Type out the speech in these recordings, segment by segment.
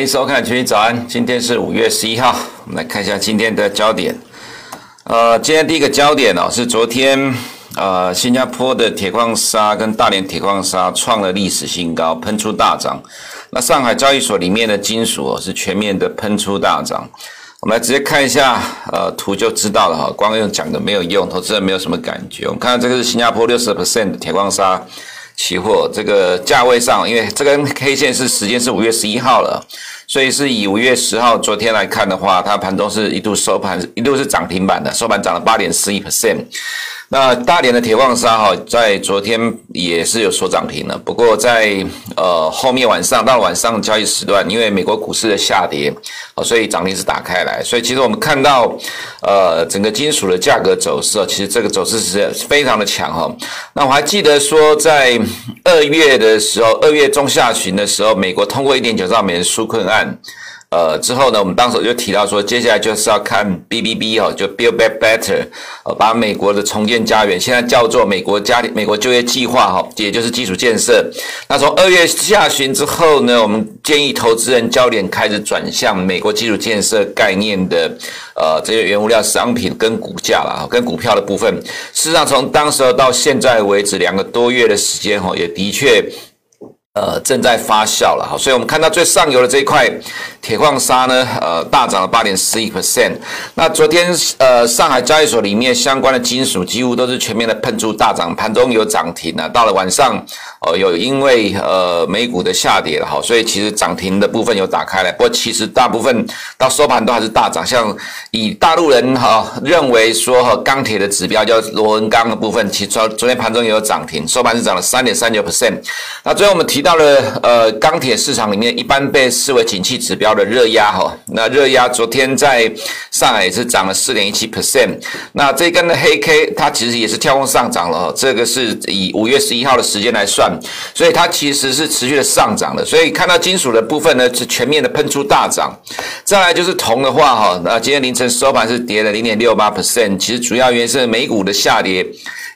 欢迎收看《群益早安》，今天是五月十一号，我们来看一下今天的焦点。呃，今天第一个焦点哦，是昨天呃新加坡的铁矿砂跟大连铁矿砂创了历史新高，喷出大涨。那上海交易所里面的金属哦是全面的喷出大涨。我们来直接看一下呃图就知道了哈，光用讲的没有用，投资人没有什么感觉。我们看到这个是新加坡六十 percent 的铁矿砂。期货这个价位上，因为这根 K 线是时间是五月十一号了，所以是以五月十号昨天来看的话，它盘中是一度收盘一度是涨停板的，收盘涨了八点四一 percent。那大连的铁矿砂哈，在昨天也是有所涨停的，不过在呃后面晚上到晚上交易时段，因为美国股市的下跌，所以涨停是打开来，所以其实我们看到呃整个金属的价格走势，其实这个走势是非常的强哈。那我还记得说，在二月的时候，二月中下旬的时候，美国通过一点九兆美元纾困案。呃，之后呢，我们当时就提到说，接下来就是要看 BBB 哦，就 Build Back Better，把美国的重建家园，现在叫做美国家庭美国就业计划哈，也就是基础建设。那从二月下旬之后呢，我们建议投资人焦点开始转向美国基础建设概念的呃这些原物料商品跟股价啦，跟股票的部分。事实上，从当时到现在为止两个多月的时间哈，也的确。呃，正在发酵了哈，所以我们看到最上游的这一块铁矿砂呢，呃，大涨了八点十一 percent。那昨天呃，上海交易所里面相关的金属几乎都是全面的喷出大涨，盘中有涨停啊。到了晚上，呃，有因为呃美股的下跌了哈，所以其实涨停的部分有打开来。不过其实大部分到收盘都还是大涨，像以大陆人哈认为说哈钢铁的指标叫螺纹钢的部分，其实昨昨天盘中也有涨停，收盘是涨了三点三九 percent。那最后我们。提到了呃钢铁市场里面一般被视为景气指标的热压哈，那热压昨天在上海也是涨了四点一七 percent，那这根的黑 K 它其实也是跳空上涨了，这个是以五月十一号的时间来算，所以它其实是持续的上涨的，所以看到金属的部分呢是全面的喷出大涨，再来就是铜的话哈，那今天凌晨收盘是跌了零点六八 percent，其实主要原因是美股的下跌。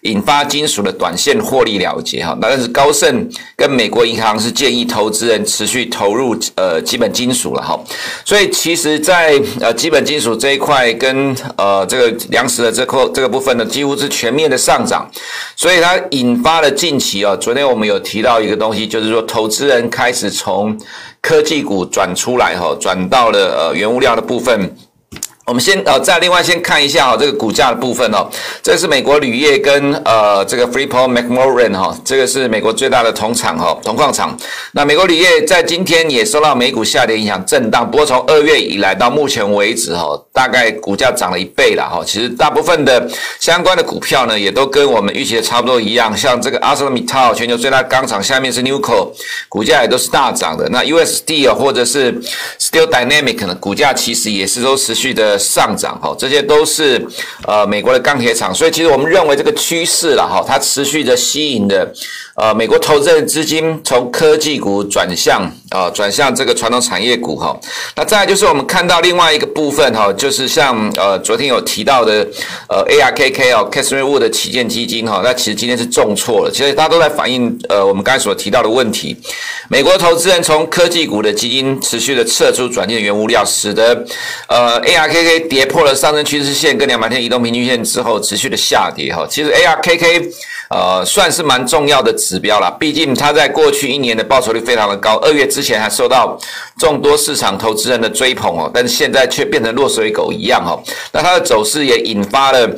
引发金属的短线获利了结哈，那但是高盛跟美国银行是建议投资人持续投入呃基本金属了哈，所以其实在呃基本金属这一块跟呃这个粮食的这块这个部分呢，几乎是全面的上涨，所以它引发了近期啊，昨天我们有提到一个东西，就是说投资人开始从科技股转出来哈，转到了呃原物料的部分。我们先呃，再另外先看一下哈，这个股价的部分哦，这是美国铝业跟呃这个 Freeport-McMoRan 哈，这个是美国最大的铜厂哈，铜矿厂。那美国铝业在今天也受到美股下跌影响震荡，不过从二月以来到目前为止哈，大概股价涨了一倍了哈。其实大部分的相关的股票呢，也都跟我们预期的差不多一样，像这个 ArcelorMittal 全球最大钢厂下面是 Newco，股价也都是大涨的。那 USD 啊或者是 Steel Dynamic 呢，股价其实也是都持续的。上涨哈，这些都是呃美国的钢铁厂，所以其实我们认为这个趋势了哈，它持续的吸引的呃美国投资的资金从科技股转向啊转向这个传统产业股哈。那再来就是我们看到另外一个部分哈，就是像呃昨天有提到的呃 ARKK 哦 c a s m e r Wood 的旗舰基金哈，那其实今天是重挫了，其实大家都在反映呃我们刚才所提到的问题，美国投资人从科技股的基金持续的撤出转进原物料，使得呃。ARKK 跌破了上升趋势线跟两百天移动平均线之后，持续的下跌哈。其实 ARKK 呃算是蛮重要的指标啦，毕竟它在过去一年的报酬率非常的高，二月之前还受到众多市场投资人的追捧哦，但是现在却变成落水狗一样哦。那它的走势也引发了。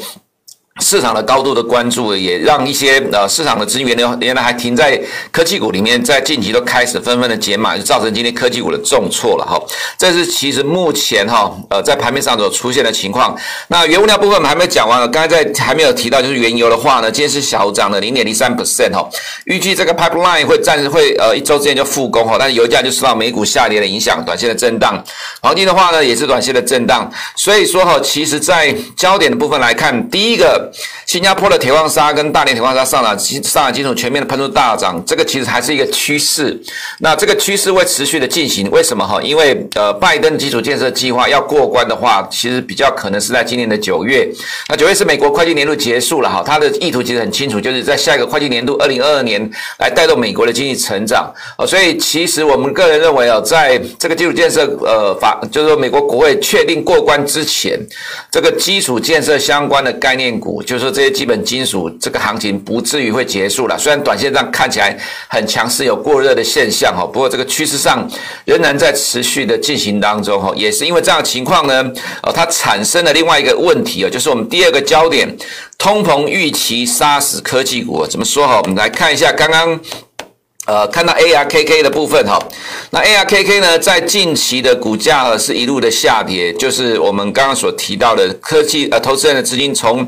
市场的高度的关注，也让一些呃市场的资源呢，原来还停在科技股里面，在近期都开始纷纷的减码，就造成今天科技股的重挫了哈。这是其实目前哈呃在盘面上所出现的情况。那原物料部分我们还没讲完了，刚才在还没有提到，就是原油的话呢，今天是小涨了零点零三 percent 哈。预计这个 pipeline 会暂时会呃一周之间就复工哈，但是油价就受到美股下跌的影响，短线的震荡。黄金的话呢，也是短线的震荡。所以说哈，其实在焦点的部分来看，第一个。新加坡的铁矿砂跟大连铁矿砂上涨，上海金属全面的喷出大涨，这个其实还是一个趋势。那这个趋势会持续的进行，为什么哈？因为呃，拜登基础建设计划要过关的话，其实比较可能是在今年的九月。那九月是美国会计年度结束了哈，它的意图其实很清楚，就是在下一个会计年度二零二二年来带动美国的经济成长。哦，所以其实我们个人认为啊，在这个基础建设呃法，就是说美国国会确定过关之前，这个基础建设相关的概念股，就是说这些基本金属这个行情不至于会结束了。虽然短线上看起来很强势，有过热的现象哈，不过这个趋势上仍然在持续的进行当中哈。也是因为这样的情况呢，呃，它产生了另外一个问题啊，就是我们第二个焦点，通膨预期杀死科技股，怎么说哈？我们来看一下刚刚。呃，看到 ARKK 的部分哈，那 ARKK 呢，在近期的股价是一路的下跌，就是我们刚刚所提到的科技呃，投资人的资金从。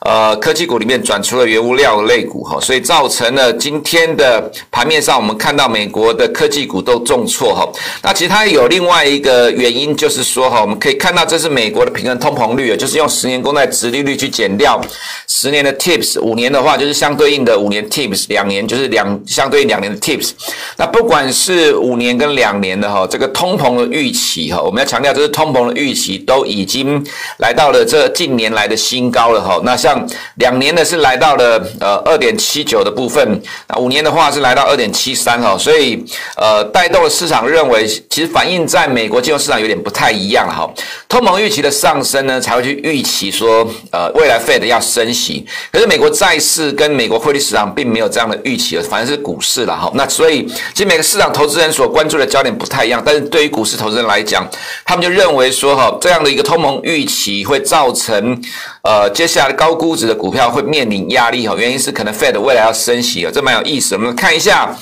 呃，科技股里面转出了原物料类股哈，所以造成了今天的盘面上，我们看到美国的科技股都重挫哈。那其实它有另外一个原因，就是说哈，我们可以看到这是美国的平衡通膨率，就是用十年公债殖利率去减掉十年的 TIPS，五年的话就是相对应的五年 TIPS，两年就是两相对应两年的 TIPS。那不管是五年跟两年的哈，这个通膨的预期哈，我们要强调这是通膨的预期都已经来到了这近年来的新高了哈。那像两年呢是来到了呃二点七九的部分，那五年的话是来到二点七三哦，所以呃带动了市场认为，其实反映在美国金融市场有点不太一样哈。通膨预期的上升呢，才会去预期说呃未来 Fed 要升息，可是美国债市跟美国汇率市场并没有这样的预期，反正是股市了哈。那所以其实每个市场投资人所关注的焦点不太一样，但是对于股市投资人来讲，他们就认为说哈这样的一个通膨预期会造成呃接下来的高估值的股票会面临压力哈，原因是可能 Fed 未来要升息啊，这蛮有意思。我们看一下。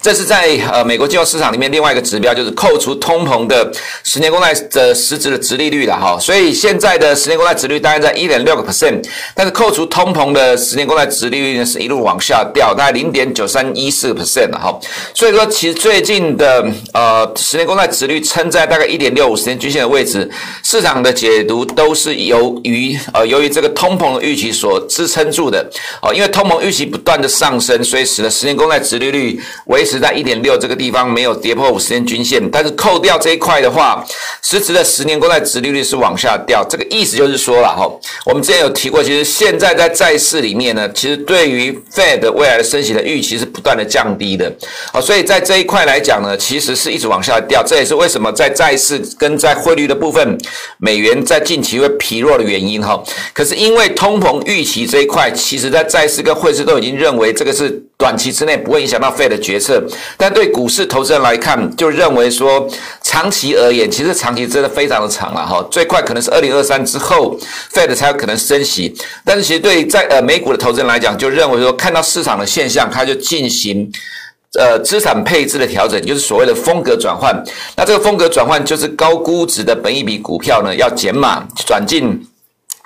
这是在呃美国金融市场里面另外一个指标，就是扣除通膨的十年公债的实质的殖利率了哈。所以现在的十年公债殖利率大概在一点六个 percent，但是扣除通膨的十年公债殖利率呢是一路往下掉，大概零点九三一四 percent 了哈。所以说，其实最近的呃十年公债殖利率撑在大概一点六五十年均线的位置，市场的解读都是由于呃由于这个通膨的预期所支撑住的哦，因为通膨预期不断的上升，所以使得十年公债殖利率。维持在一点六这个地方，没有跌破五十天均线，但是扣掉这一块的话，实质的十年公债殖利率是往下掉。这个意思就是说了哈，我们之前有提过，其实现在在债市里面呢，其实对于 Fed 未来的升息的预期是不断的降低的。好，所以在这一块来讲呢，其实是一直往下掉。这也是为什么在债市跟在汇率的部分，美元在近期会疲弱的原因哈。可是因因为通膨预期这一块，其实在债市跟汇市都已经认为这个是短期之内不会影响到费的决。策，但对股市投资人来看，就认为说，长期而言，其实长期真的非常的长了哈，最快可能是二零二三之后，Fed 才有可能升息。但是其实对在呃美股的投资人来讲，就认为说，看到市场的现象，它就进行呃资产配置的调整，就是所谓的风格转换。那这个风格转换，就是高估值的本益比股票呢，要减码转进。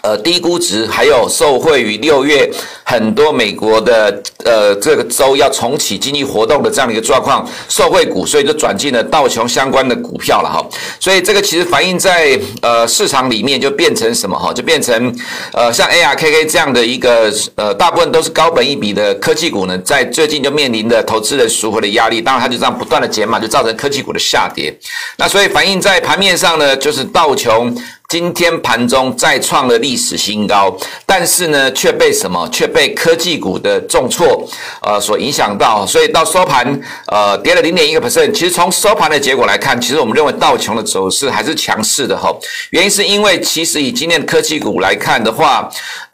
呃，低估值，还有受惠于六月很多美国的呃这个州要重启经济活动的这样的一个状况，受惠股，所以就转进了道琼相关的股票了哈。所以这个其实反映在呃市场里面就变成什么哈？就变成呃像 ARKK 这样的一个呃大部分都是高本一比的科技股呢，在最近就面临着投资人赎回的压力，当然它就这样不断的减码，就造成科技股的下跌。那所以反映在盘面上呢，就是道琼。今天盘中再创了历史新高，但是呢，却被什么？却被科技股的重挫，呃，所影响到，所以到收盘，呃，跌了零点一个 percent。其实从收盘的结果来看，其实我们认为道琼的走势还是强势的哈。原因是因为其实以今天科技股来看的话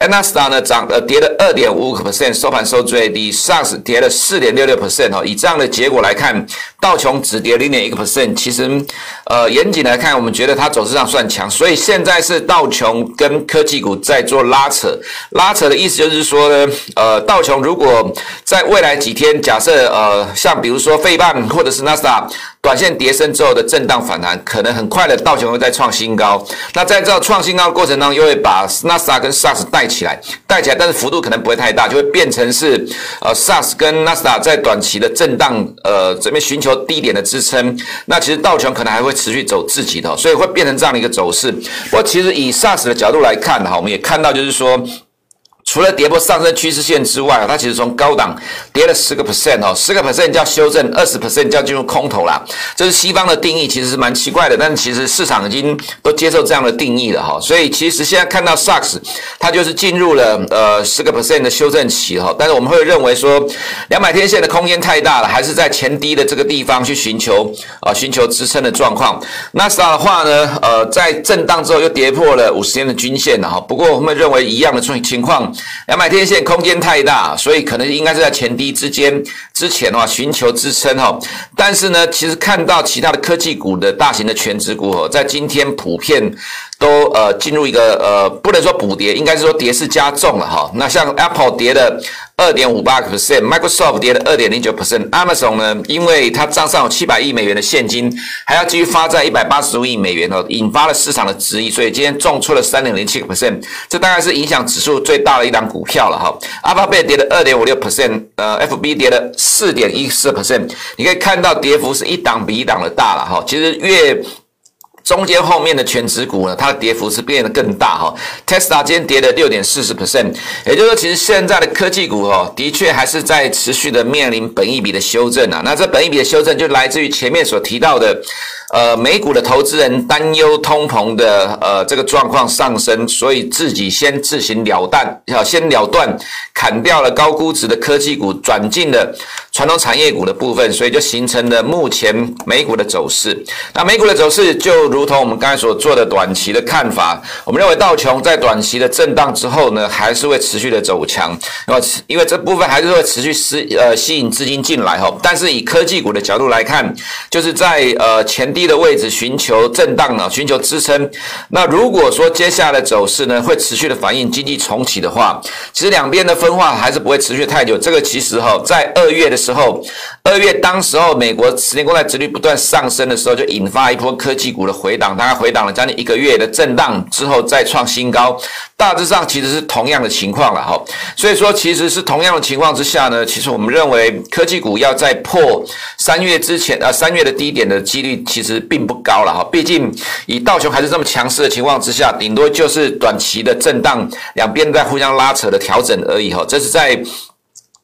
纳斯达克呢涨呃跌了二点五个 percent，收盘收最低，Sas 跌了四点六六 percent 哈。以这样的结果来看，道琼只跌零点一个 percent，其实呃严谨来看，我们觉得它走势上算强，所以。现在是道琼跟科技股在做拉扯，拉扯的意思就是说呢，呃，道琼如果在未来几天，假设呃，像比如说费半或者是纳斯达短线跌升之后的震荡反弹，可能很快的道琼会再创新高。那在这创新高的过程当中，又会把纳斯达克跟 SARS 带起来，带起来，但是幅度可能不会太大，就会变成是呃 SARS 跟纳斯达克在短期的震荡，呃，这边寻求低点的支撑。那其实道琼可能还会持续走自己的，所以会变成这样的一个走势。不过，其实以 SARS 的角度来看哈，我们也看到，就是说，除了跌破上升趋势线之外，它其实从高档跌了十个 percent 哦，十个 percent 叫修正，二十 percent 叫进入空头啦。这是西方的定义，其实是蛮奇怪的，但是其实市场已经都接受这样的定义了哈。所以其实现在看到 SARS，它就是进入了呃十个 percent 的修正期哈。但是我们会认为说，两百天线的空间太大了，还是在前低的这个地方去寻求啊寻求支撑的状况。纳斯达的话呢，呃，在震荡之后又跌破了五十天的均线了哈。不过我们认为一样的情况。两百天线空间太大，所以可能应该是在前低之间之前的话寻求支撑哈。但是呢，其实看到其他的科技股的大型的全值股哦，在今天普遍都呃进入一个呃不能说补跌，应该是说跌势加重了哈。那像 Apple 跌了。二点五八 percent，Microsoft 跌了二点零九 percent，Amazon 呢，因为它账上有七百亿美元的现金，还要继续发债一百八十五亿美元哦，引发了市场的质疑，所以今天重挫了三点零七个 percent，这大概是影响指数最大的一档股票了哈。Alphabet 跌了二点五六 percent，呃，FB 跌了四点一四 percent，你可以看到跌幅是一档比一档的大了哈。其实越中间后面的权值股呢，它的跌幅是变得更大哈。Tesla 今天跌了六点四十 percent，也就是说，其实现在的科技股哦，的确还是在持续的面临本一笔的修正啊。那这本一笔的修正就来自于前面所提到的。呃，美股的投资人担忧通膨的呃这个状况上升，所以自己先自行了断，要先了断，砍掉了高估值的科技股，转进了传统产业股的部分，所以就形成了目前美股的走势。那美股的走势就如同我们刚才所做的短期的看法，我们认为道琼在短期的震荡之后呢，还是会持续的走强，因为这部分还是会持续吸呃吸引资金进来哈。但是以科技股的角度来看，就是在呃前。低的位置寻求震荡呢，寻求支撑。那如果说接下来走势呢，会持续的反映经济重启的话，其实两边的分化还是不会持续太久。这个其实哈，在二月的时候，二月当时候美国十年国债殖率不断上升的时候，就引发一波科技股的回档，大概回档了将近一个月的震荡之后再创新高。大致上其实是同样的情况了哈。所以说，其实是同样的情况之下呢，其实我们认为科技股要在破三月之前啊，三月的低点的几率其实。其实并不高了哈，毕竟以道琼还是这么强势的情况之下，顶多就是短期的震荡，两边在互相拉扯的调整而已哈。这是在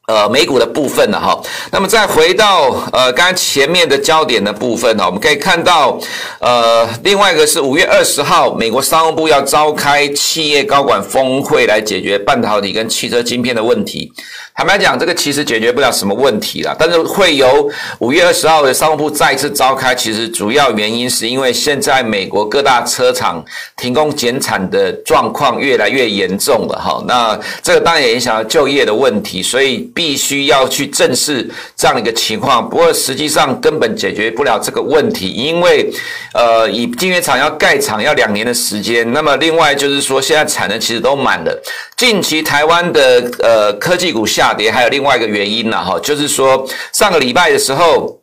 呃美股的部分了哈。那么再回到呃刚刚前面的焦点的部分呢，我们可以看到呃另外一个是五月二十号，美国商务部要召开企业高管峰会来解决半导体跟汽车晶片的问题。坦白讲，这个其实解决不了什么问题啦，但是会由五月二十号的商务部再次召开。其实主要原因是因为现在美国各大车厂停工减产的状况越来越严重了哈。那这个当然也影响到就业的问题，所以必须要去正视这样的一个情况。不过实际上根本解决不了这个问题，因为呃，以晶圆厂要盖厂要两年的时间。那么另外就是说，现在产能其实都满了。近期台湾的呃科技股下。下跌还有另外一个原因呢，哈，就是说上个礼拜的时候，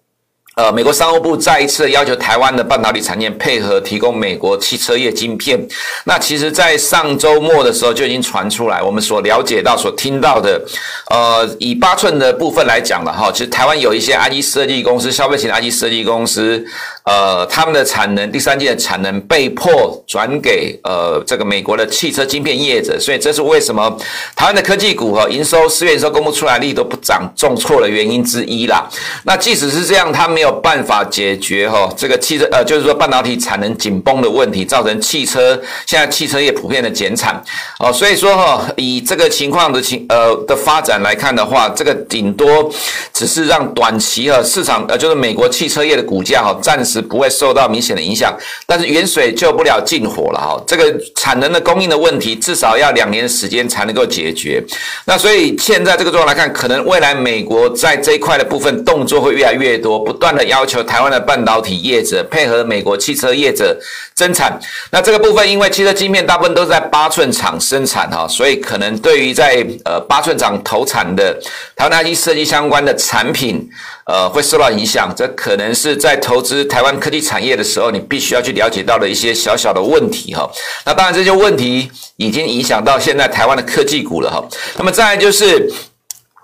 呃，美国商务部再一次要求台湾的半导体产业配合提供美国汽车业晶片。那其实，在上周末的时候就已经传出来，我们所了解到、所听到的，呃，以八寸的部分来讲了哈，其实台湾有一些 IC 设计公司、消费型 IC 设计公司。呃，他们的产能，第三季的产能被迫转给呃这个美国的汽车晶片业者，所以这是为什么台湾的科技股和营收四月营收公布出来，利都不涨，重挫的原因之一啦。那即使是这样，它没没有办法解决哈这个汽车呃就是说半导体产能紧绷的问题，造成汽车现在汽车业普遍的减产哦。所以说哈，以这个情况的情呃的发展来看的话，这个顶多只是让短期哈市场呃就是美国汽车业的股价哈暂时。不会受到明显的影响，但是远水救不了近火了哈。这个产能的供应的问题，至少要两年时间才能够解决。那所以现在这个状况来看，可能未来美国在这一块的部分动作会越来越多，不断的要求台湾的半导体业者配合美国汽车业者增产。那这个部分，因为汽车晶片大部分都是在八寸厂生产哈，所以可能对于在呃八寸厂投产的台湾 IC 设计相关的产品。呃，会受到影响，这可能是在投资台湾科技产业的时候，你必须要去了解到的一些小小的问题哈。那当然，这些问题已经影响到现在台湾的科技股了哈。那么再来就是。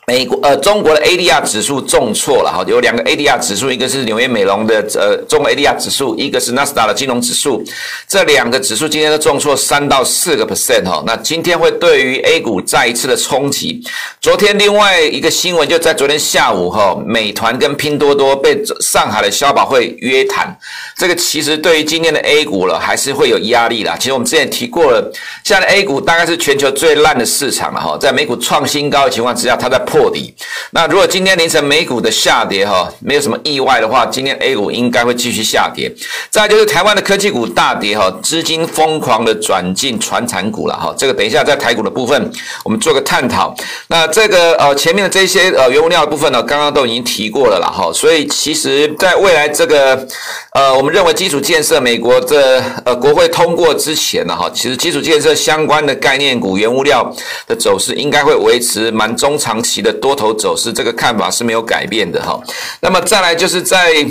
美国呃，中国的 ADR 指数重挫了哈，有两个 ADR 指数，一个是纽约美隆的呃中国 ADR 指数，一个是纳斯达的金融指数，这两个指数今天都重挫三到四个 percent 哈，那今天会对于 A 股再一次的冲击。昨天另外一个新闻就在昨天下午哈，美团跟拼多多被上海的消保会约谈，这个其实对于今天的 A 股了还是会有压力啦。其实我们之前提过了，现在 A 股大概是全球最烂的市场了哈，在美股创新高的情况之下，它在破。破底。那如果今天凌晨美股的下跌哈，没有什么意外的话，今天 A 股应该会继续下跌。再就是台湾的科技股大跌哈，资金疯狂的转进传产股了哈。这个等一下在台股的部分，我们做个探讨。那这个呃前面的这些呃原物料的部分呢，刚刚都已经提过了了哈。所以其实在未来这个呃，我们认为基础建设美国的呃国会通过之前呢哈，其实基础建设相关的概念股、原物料的走势应该会维持蛮中长期的。多头走势，这个看法是没有改变的哈。那么再来就是在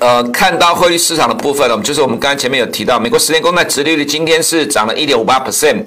呃看到汇率市场的部分呢，就是我们刚才前面有提到，美国十年公债殖利率今天是涨了一点五八 percent。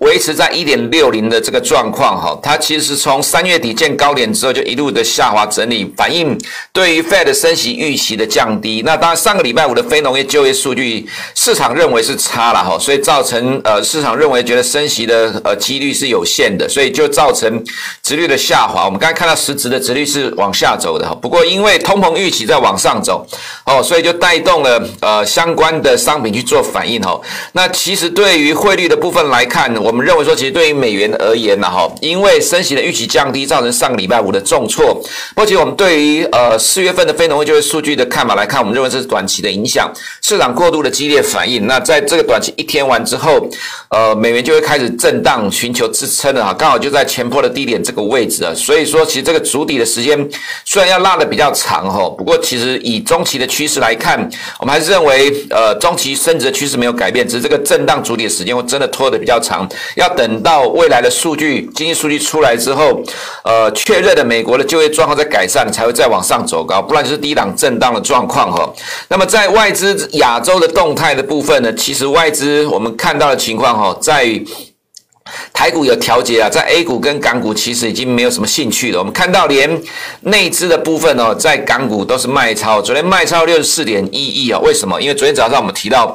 维持在一点六零的这个状况，哈，它其实从三月底见高点之后就一路的下滑整理，反映对于 Fed 升息预期的降低。那当然上个礼拜五的非农业就业数据，市场认为是差了哈，所以造成呃市场认为觉得升息的呃几率是有限的，所以就造成值率的下滑。我们刚才看到实质的值率是往下走的哈，不过因为通膨预期在往上走哦，所以就带动了呃相关的商品去做反应哈。那其实对于汇率的部分来看，我们认为说，其实对于美元而言呢，哈，因为升息的预期降低，造成上个礼拜五的重挫。目前，我们对于呃四月份的非农业就业数据的看法来看，我们认为这是短期的影响，市场过度的激烈反应。那在这个短期一天完之后，呃，美元就会开始震荡，寻求支撑了哈，刚好就在前坡的低点这个位置啊。所以说，其实这个主底的时间虽然要拉的比较长哈，不过其实以中期的趋势来看，我们还是认为呃中期升值的趋势没有改变，只是这个震荡主底的时间会真的拖得比较长。要等到未来的数据、经济数据出来之后，呃，确认的美国的就业状况在改善，才会再往上走高，不然就是低档震荡的状况哈。那么在外资亚洲的动态的部分呢，其实外资我们看到的情况哈，在。台股有调节啊，在 A 股跟港股其实已经没有什么兴趣了。我们看到连内资的部分哦，在港股都是卖超，昨天卖超六十四点一亿啊。为什么？因为昨天早上我们提到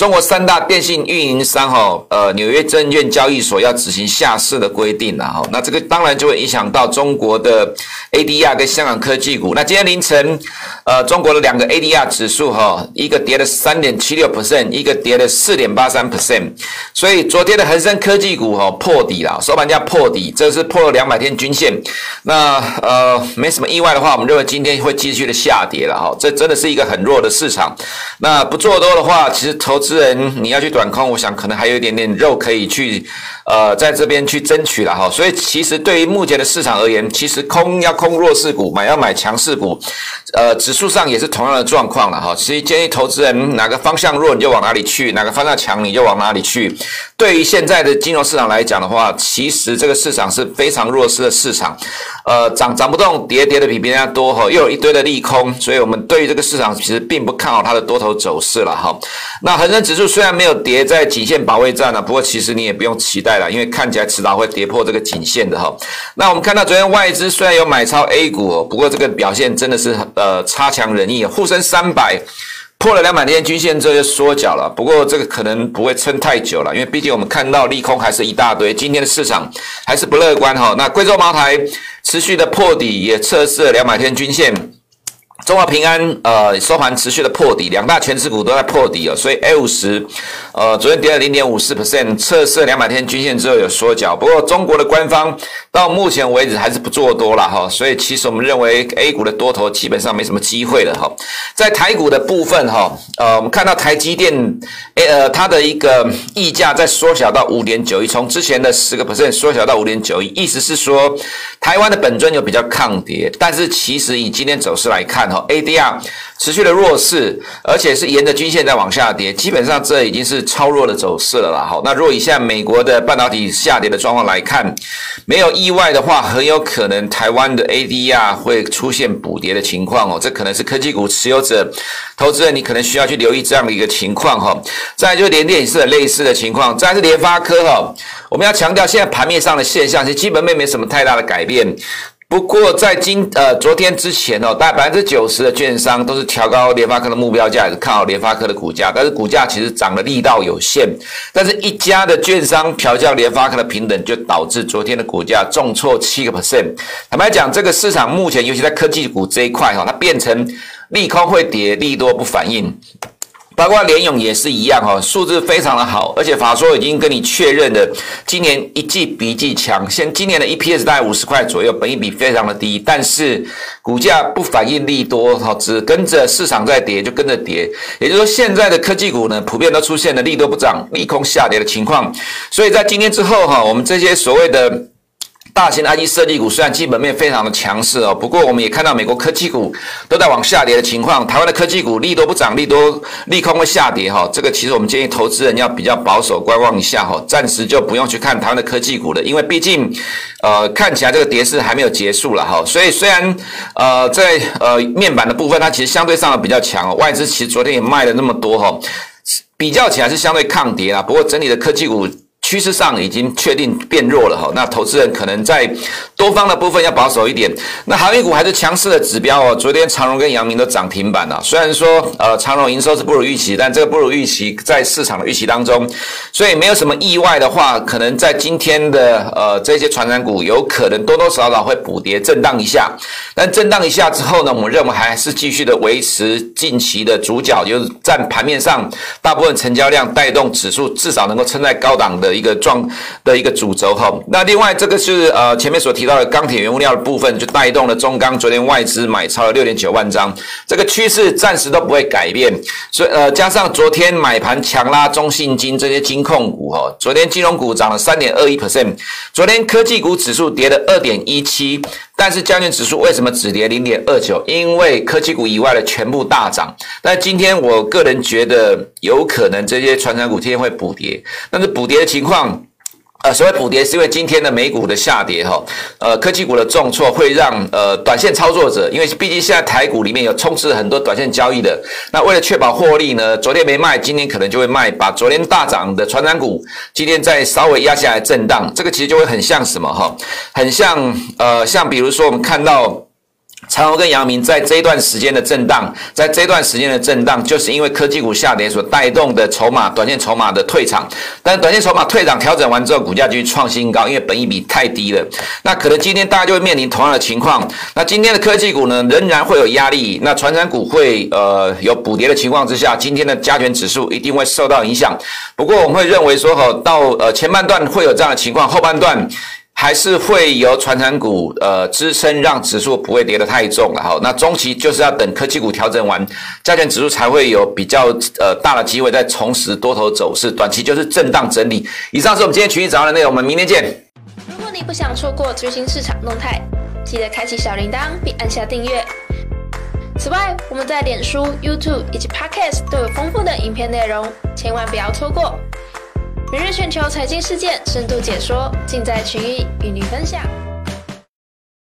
中国三大电信运营商哈，呃，纽约证券交易所要执行下市的规定了哈。那这个当然就会影响到中国的 ADR 跟香港科技股。那今天凌晨，呃，中国的两个 ADR 指数哈，一个跌了三点七六 percent，一个跌了四点八三 percent。所以昨天的恒生科技股。哦，破底了，收盘价破底，这是破了两百天均线。那呃，没什么意外的话，我们认为今天会继续的下跌了哈。这真的是一个很弱的市场。那不做多的话，其实投资资人你要去短空，我想可能还有一点点肉可以去呃在这边去争取了哈。所以其实对于目前的市场而言，其实空要空弱势股，买要买强势股。呃，指数上也是同样的状况了哈。其实建议投资人哪个方向弱你就往哪里去，哪个方向强你就往哪里去。对于现在的金融市场来讲的话，其实这个市场是非常弱势的市场。呃，涨涨不动，跌跌的比别人家多哈，又有一堆的利空，所以我们对于这个市场其实并不看好它的多头走势了哈。那恒生指数虽然没有跌在颈线保卫战了，不过其实你也不用期待了，因为看起来迟早会跌破这个颈线的哈。那我们看到昨天外资虽然有买超 A 股，不过这个表现真的是呃差强人意，沪深三百。破了两百天均线之后就缩脚了，不过这个可能不会撑太久了，因为毕竟我们看到利空还是一大堆，今天的市场还是不乐观哈。那贵州茅台持续的破底，也测试了两百天均线。中华平安呃收盘持续的破底，两大权值股都在破底哦，所以 A 五十呃昨天跌了零点五四 percent，测试两百天均线之后有缩脚。不过中国的官方到目前为止还是不做多了哈，所以其实我们认为 A 股的多头基本上没什么机会了哈。在台股的部分哈，呃我们看到台积电呃它的一个溢价在缩小到五点九亿，从之前的十个 percent 缩小到五点九亿，意思是说台湾的本尊有比较抗跌，但是其实以今天走势来看。哈，ADR 持续的弱势，而且是沿着均线在往下跌，基本上这已经是超弱的走势了啦。好，那如果以现在美国的半导体下跌的状况来看，没有意外的话，很有可能台湾的 ADR 会出现补跌的情况哦。这可能是科技股持有者、投资人，你可能需要去留意这样的一个情况哈。再就是联电也是类似的情况，再来是联发科哈。我们要强调，现在盘面上的现象其实基本面没什么太大的改变。不过，在今呃昨天之前哦，大概百分之九十的券商都是调高联发科的目标价，也是看好联发科的股价，但是股价其实涨的力道有限。但是一家的券商调降联发科的平等，就导致昨天的股价重挫七个 percent。坦白讲，这个市场目前尤其在科技股这一块哈，它变成利空会跌，利多不反应。包括联咏也是一样哈，数字非常的好，而且法说已经跟你确认了，今年一季比一季强。现今年的 EPS 大概五十块左右，本益比非常的低，但是股价不反应利多哈，只跟着市场在跌就跟着跌。也就是说，现在的科技股呢，普遍都出现了利多不涨、利空下跌的情况。所以在今天之后哈，我们这些所谓的。大型 IC 设计股虽然基本面非常的强势哦，不过我们也看到美国科技股都在往下跌的情况。台湾的科技股利多不涨，利多利空会下跌哈。这个其实我们建议投资人要比较保守观望一下哈，暂时就不用去看台湾的科技股了，因为毕竟呃看起来这个跌势还没有结束了哈。所以虽然呃在呃面板的部分它其实相对上的比较强，外资其实昨天也卖了那么多哈，比较起来是相对抗跌啦。不过整体的科技股。趋势上已经确定变弱了哈，那投资人可能在多方的部分要保守一点。那航运股还是强势的指标哦，昨天长荣跟阳明都涨停板了。虽然说呃长荣营收是不如预期，但这个不如预期在市场的预期当中，所以没有什么意外的话，可能在今天的呃这些传产股有可能多多少少会补跌震荡一下。但震荡一下之后呢，我们认为还是继续的维持近期的主角，就是占盘面上大部分成交量，带动指数至少能够撑在高档的。一个状的一个主轴哈，那另外这个是呃前面所提到的钢铁原物料的部分，就带动了中钢昨天外资买超了六点九万张，这个趋势暂时都不会改变，所以呃加上昨天买盘强拉中信金这些金控股哈，昨天金融股涨了三点二一 percent，昨天科技股指数跌了二点一七，但是将军指数为什么只跌零点二九？因为科技股以外的全部大涨，那今天我个人觉得有可能这些传产股今天会补跌，但是补跌的情况。呃，所谓补跌是因为今天的美股的下跌哈，呃，科技股的重挫会让呃短线操作者，因为毕竟现在台股里面有充斥很多短线交易的，那为了确保获利呢，昨天没卖，今天可能就会卖，把昨天大涨的传染股今天再稍微压下来震荡，这个其实就会很像什么哈，很像呃，像比如说我们看到。长虹跟阳明在这一段时间的震荡，在这一段时间的震荡，就是因为科技股下跌所带动的筹码，短线筹码的退场。但短线筹码退场调整完之后，股价继续创新高，因为本益比太低了。那可能今天大家就会面临同样的情况。那今天的科技股呢，仍然会有压力。那传产股会呃有补跌的情况之下，今天的加权指数一定会受到影响。不过我们会认为说，哈，到呃前半段会有这样的情况，后半段。还是会由传产股呃支撑，让指数不会跌得太重了哈。那中期就是要等科技股调整完，加权指数才会有比较呃大的机会再重拾多头走势。短期就是震荡整理。以上是我们今天群益早上的内容，我们明天见。如果你不想错过最新市场动态，记得开启小铃铛并按下订阅。此外，我们在脸书、YouTube 以及 Podcast 都有丰富的影片内容，千万不要错过。每日全球财经事件深度解说，尽在群益与你分享。